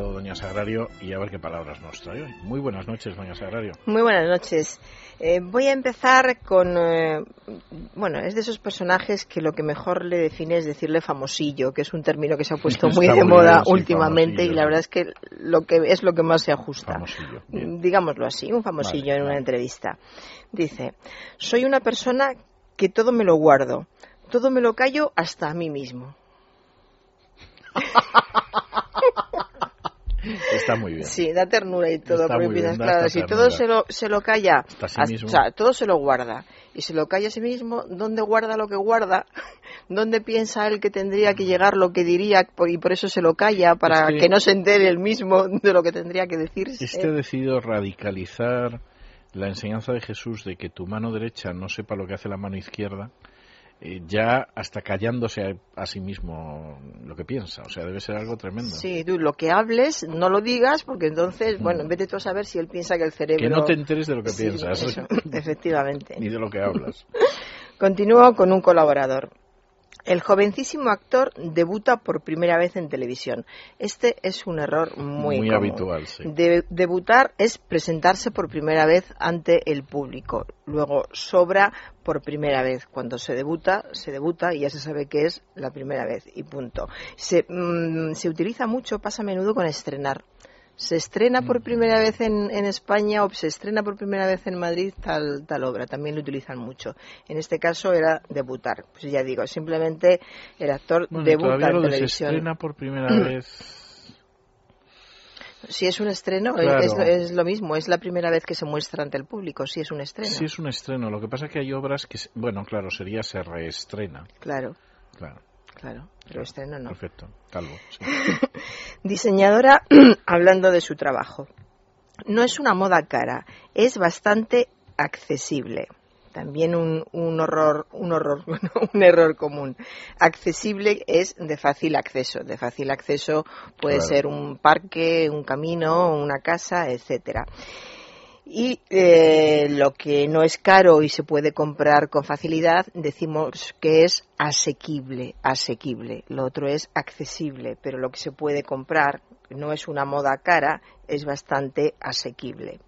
doña Sagrario y a ver qué palabras nos trae hoy. Muy buenas noches, doña Sagrario. Muy buenas noches. Eh, voy a empezar con, eh, bueno, es de esos personajes que lo que mejor le define es decirle famosillo, que es un término que se ha puesto muy de moda últimamente y la verdad es que lo que es lo que más se ajusta. Famosillo. Digámoslo así, un famosillo Vale, en una vale. entrevista. Dice, soy una persona que todo me lo guardo, todo me lo callo hasta a mí mismo. Está muy bien. Sí, da ternura y todo, Está porque piensas, claro, si todo se lo, se lo calla, sí mismo. o sea, todo se lo guarda, y se lo calla a sí mismo, ¿dónde guarda lo que guarda? ¿Dónde piensa él que tendría que llegar lo que diría y por eso se lo calla, para que- no se entere él mismo de lo que tendría que decirse? Este ha decidido radicalizar la enseñanza de Jesús de que tu mano derecha no sepa lo que hace la mano izquierda, eh, ya hasta callándose a, a sí mismo lo que piensa. O sea, debe ser algo tremendo. Sí, tú lo que hables, no lo digas, porque entonces, bueno, vete tú a saber si él piensa que el cerebro... Mm. Que no te enteres de lo que Sí, piensas, eso, efectivamente. ni de lo que hablas. Continúo con un colaborador. El jovencísimo actor debuta por primera vez en televisión. Este es un error muy, Muy común. habitual, sí. De- debutar es presentarse por primera vez ante el público. Luego sobra por primera vez. Cuando se debuta, se debuta y ya se sabe que es la primera vez y punto. Se, mm, se utiliza mucho, pasa a menudo con estrenar. Se estrena Mm. por primera vez en, en España o se estrena por primera vez en Madrid tal, tal obra. También lo utilizan mucho. En este caso era debutar. Pues ya digo, simplemente el actor Bueno, debuta en de se televisión. estrena por primera vez. Si es un estreno, Claro. es, es lo mismo, es la primera vez que se muestra ante el público, si es un estreno. Sí, es un estreno. Lo que pasa es que hay obras que, bueno, claro, sería se reestrena. Claro, Claro, claro, pero estreno no. perfecto. Calvo. sí. Diseñadora hablando de su trabajo. No es una moda cara, es bastante accesible. También un, un horror, un horror, un error común. Accesible es de fácil acceso. De fácil acceso puede Claro. ser un parque, un camino, una casa, etcétera. Y eh, lo que no es caro y se puede comprar con facilidad, decimos que es asequible, asequible. Lo otro es accesible, pero lo que se puede comprar no es una moda cara, es bastante asequible.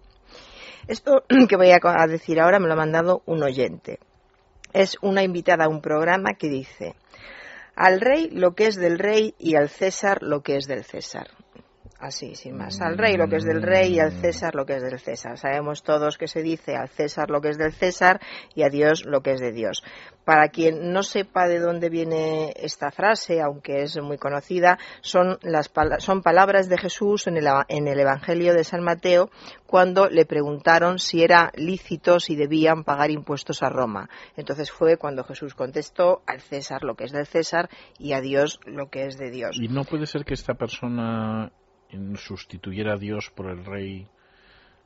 Esto que voy a decir ahora me lo ha mandado un oyente. Es una invitada a un programa que dice, al rey lo que es del rey y al César lo que es del César. Así, sin más. Al rey lo que es del rey y al César lo que es del César. Sabemos todos que se dice al César lo que es del César y a Dios lo que es de Dios. Para quien no sepa de dónde viene esta frase, aunque es muy conocida, son, las, son palabras de Jesús en el, en el Evangelio de San Mateo cuando le preguntaron si era lícito, si debían pagar impuestos a Roma. Entonces fue cuando Jesús contestó al César lo que es del César y a Dios lo que es de Dios. Y no puede ser que esta persona sustituyera a Dios por el rey.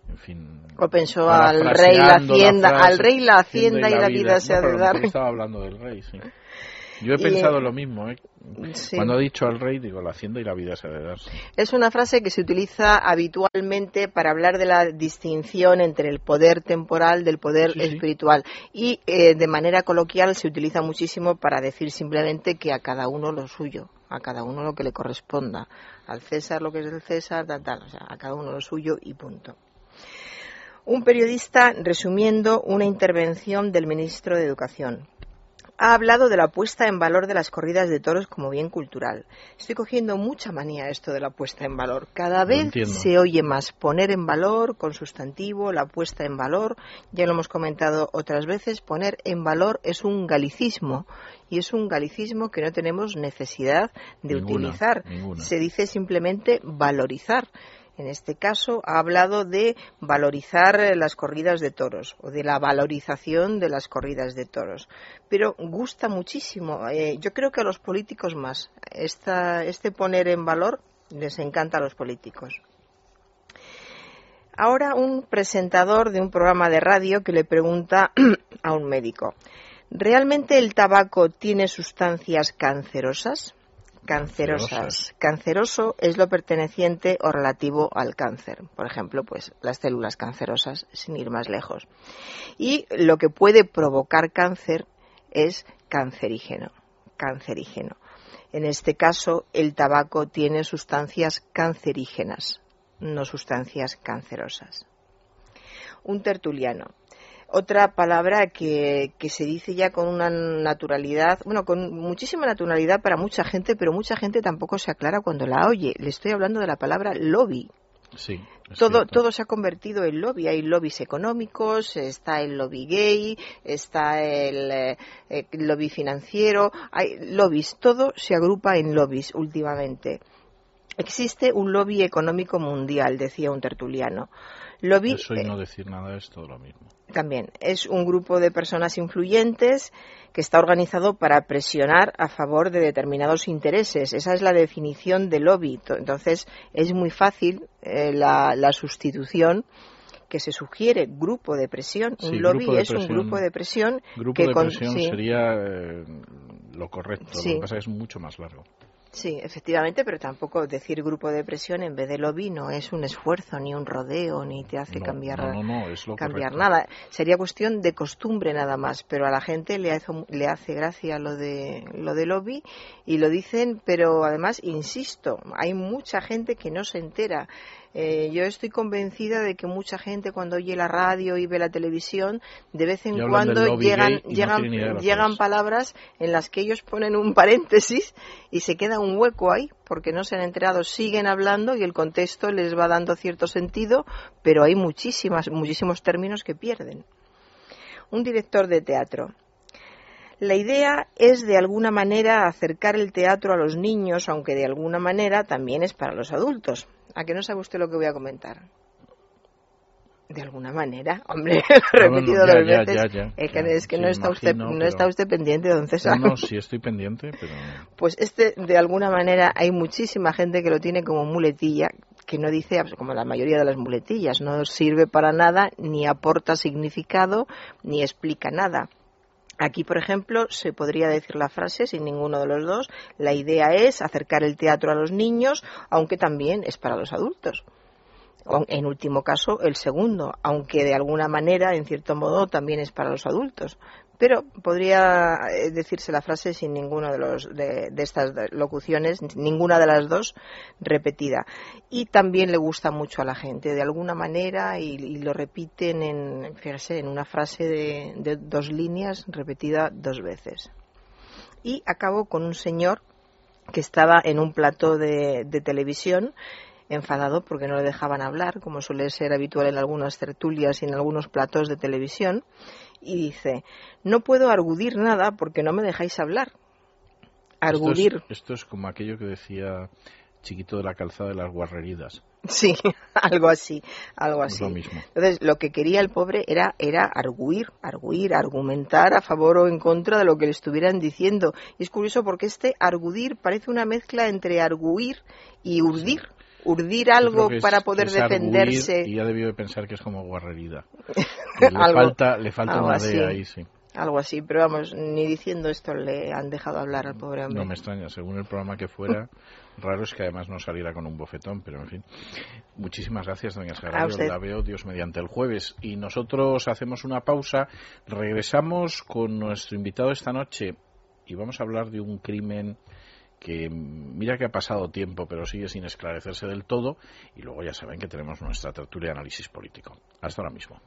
En fin. O pensó al rey la hacienda, frase, al rey la hacienda y la vida se ha de dar. estaba hablando del rey, sí. Yo he Y, pensado lo mismo, ¿eh? Sí. Cuando ha dicho al rey, digo, la hacienda y la vida se ha de dar. sí. Es una frase que se utiliza habitualmente para hablar de la distinción entre el poder temporal del poder espiritual y eh, de manera coloquial se utiliza muchísimo para decir simplemente que a cada uno lo suyo, a cada uno lo que le corresponda, al César lo que es del César, tal, tal, o sea, a cada uno lo suyo y punto. Un periodista resumiendo una intervención del ministro de Educación ha hablado de la puesta en valor de las corridas de toros como bien cultural. Estoy cogiendo mucha manía esto de la puesta en valor. Cada vez se oye más poner en valor con sustantivo, la puesta en valor. Ya lo hemos comentado otras veces, poner en valor es un galicismo y es un galicismo que no tenemos necesidad de Ninguna, utilizar. ninguna. Se dice simplemente valorizar. En este caso ha hablado de valorizar eh, las corridas de toros o de la valorización de las corridas de toros. Pero gusta muchísimo. eh, yo creo que a los políticos más. Este poner en valor les encanta a los políticos. Ahora un presentador de un programa de radio que le pregunta a un médico, ¿realmente el tabaco tiene sustancias cancerosas? Cancerosas. Canceroso es lo perteneciente o relativo al cáncer. Por ejemplo, pues las células cancerosas, sin ir más lejos. Y lo que puede provocar cáncer es cancerígeno. Cancerígeno. En este caso, el tabaco tiene sustancias cancerígenas, no sustancias cancerosas. Un tertuliano. Otra palabra que, que, se dice ya con una naturalidad, bueno, con muchísima naturalidad para mucha gente, pero mucha gente tampoco se aclara cuando la oye. Le estoy hablando de la palabra lobby. Sí, todo, todo se ha convertido en lobby. Hay lobbies económicos, está el lobby gay, está el, eh, el lobby financiero, hay lobbies. Todo se agrupa en lobbies últimamente. Existe un lobby económico mundial, decía un tertuliano. Lobby, Eso y no decir nada es todo lo mismo. También es un grupo de personas influyentes que está organizado para presionar a favor de determinados intereses. Esa es la definición de lobby. Entonces es muy fácil eh, la, la, sustitución que se sugiere grupo de presión. Sí, un lobby es un grupo de presión Grupo que de con- presión sí. sería eh, lo correcto. Sí. Lo que pasa es que es mucho más largo. Sí, efectivamente, pero tampoco decir grupo de presión en vez de lobby no es un esfuerzo, ni un rodeo, ni te hace No, cambiar, no, no, no, es lo cambiar correcto. nada. Sería cuestión de costumbre nada más, pero a la gente le hace, le hace gracia lo de, lo de lobby y lo dicen, pero además, insisto, hay mucha gente que no se entera. Eh, yo estoy convencida de que mucha gente cuando oye la radio y ve la televisión, de vez en cuando llegan, no llegan, llegan palabras en las que ellos ponen un paréntesis y se queda un hueco ahí porque no se han enterado, siguen hablando y el contexto les va dando cierto sentido, pero hay muchísimas, muchísimos términos que pierden. Un director de teatro. La idea es de alguna manera acercar el teatro a los niños, aunque de alguna manera también es para los adultos. ¿A que no sabe usted lo que voy a comentar? De alguna manera, hombre, lo he No, no, repetido ya, dos veces. ya, ya, es que, es que no está usted, no está usted pendiente, don César. No, sí estoy pendiente, pero Pues este, de alguna manera, hay muchísima gente que lo tiene como muletilla, que no dice, como la mayoría de las muletillas, no sirve para nada, ni aporta significado, ni explica nada. Aquí, por ejemplo, se podría decir la frase sin ninguno de los dos. La idea es acercar el teatro a los niños, aunque también es para los adultos. En último caso, el segundo, aunque de alguna manera, en cierto modo, también es para los adultos. Pero podría eh, decirse la frase sin ninguna de, los, de, estas locuciones, ninguna de las dos repetida. Y también le gusta mucho a la gente, de alguna manera, y, lo repiten en, fíjese, en una frase de, de dos líneas repetida dos veces. Y acabo con un señor que estaba en un plató de, de televisión enfadado porque no le dejaban hablar, como suele ser habitual en algunas tertulias y en algunos platos de televisión, y dice, no puedo argudir nada porque no me dejáis hablar. Argudir, Esto es, esto es como aquello que decía Chiquito de la calzada de las guarreridas. sí, algo así, algo así. lo mismo. Entonces, lo que quería el pobre era, era arguir, arguir, argumentar a favor o en contra de lo que le estuvieran diciendo. Y es curioso porque este argudir parece una mezcla entre arguir y urdir. Urdir algo para poder es defenderse. Y ya debió de pensar que es como guarrerida. Le falta, le falta algo una así. D ahí, sí. Algo así, pero vamos, ni diciendo esto le han dejado hablar al pobre hombre. No me extraña, según el programa que fuera, raro es que además no saliera con un bofetón, pero en fin. Muchísimas gracias, doña Sagrario. La veo Dios mediante el jueves. Y nosotros hacemos una pausa, regresamos con nuestro invitado esta noche y vamos a hablar de un crimen que mira que ha pasado tiempo, pero sigue sin esclarecerse del todo. Y luego ya saben que tenemos nuestra tertulia de análisis político. Hasta ahora mismo.